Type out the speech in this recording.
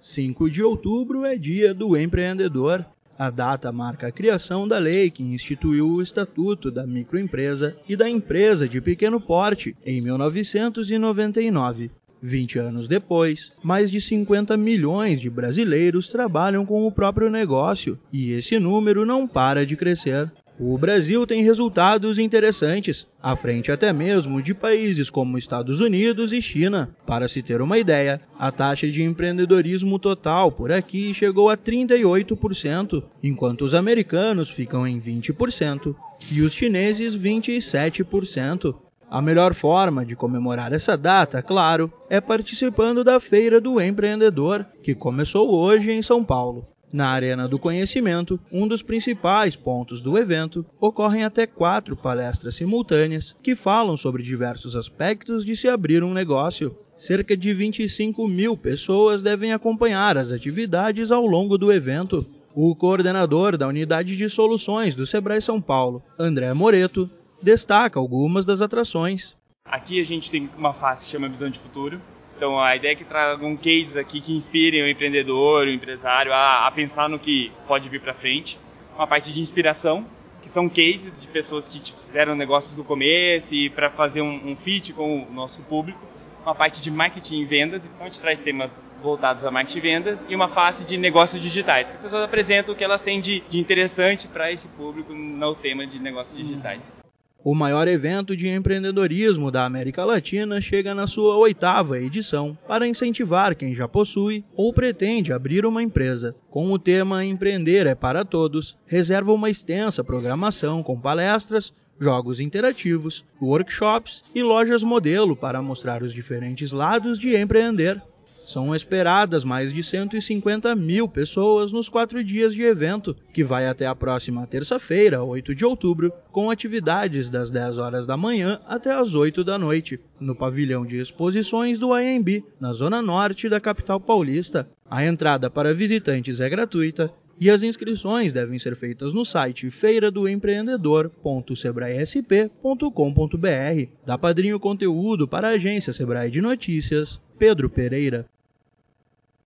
5 de outubro é dia do empreendedor. A data marca a criação da lei que instituiu o Estatuto da Microempresa e da Empresa de Pequeno Porte em 1999. 20 anos depois, mais de 50 milhões de brasileiros trabalham com o próprio negócio e esse número não para de crescer. O Brasil tem resultados interessantes, à frente até mesmo de países como Estados Unidos e China. Para se ter uma ideia, a taxa de empreendedorismo total por aqui chegou a 38%, enquanto os americanos ficam em 20% e os chineses 27%. A melhor forma de comemorar essa data, claro, é participando da Feira do Empreendedor, que começou hoje em São Paulo. Na Arena do Conhecimento, um dos principais pontos do evento, ocorrem até quatro palestras simultâneas que falam sobre diversos aspectos de se abrir um negócio. Cerca de 25 mil pessoas devem acompanhar as atividades ao longo do evento. O coordenador da Unidade de Soluções do Sebrae São Paulo, André Moreto, destaca algumas das atrações. Aqui a gente tem uma face que chama Visão de Futuro, então a ideia é que tragam cases aqui que inspirem o empreendedor, o empresário a, a pensar no que pode vir para frente. Uma parte de inspiração, que são cases de pessoas que fizeram negócios no começo e para fazer um, um fit com o nosso público. Uma parte de marketing e vendas, então a gente traz temas voltados a marketing e vendas e uma face de negócios digitais. As pessoas apresentam o que elas têm de, de interessante para esse público no tema de negócios digitais. O maior evento de empreendedorismo da América Latina chega na sua oitava edição para incentivar quem já possui ou pretende abrir uma empresa. Com o tema Empreender é para Todos, reserva uma extensa programação com palestras, jogos interativos, workshops e lojas modelo para mostrar os diferentes lados de empreender. São esperadas mais de 150 mil pessoas nos quatro dias de evento, que vai até a próxima terça-feira, 8 de outubro, com atividades das 10 horas da manhã até as 8 da noite, no pavilhão de exposições do IMB, na zona norte da capital paulista. A entrada para visitantes é gratuita e as inscrições devem ser feitas no site feiradoempreendedor.sebraesp.com.br. Da Padrinho Conteúdo para a agência Sebrae de Notícias, Pedro Pereira.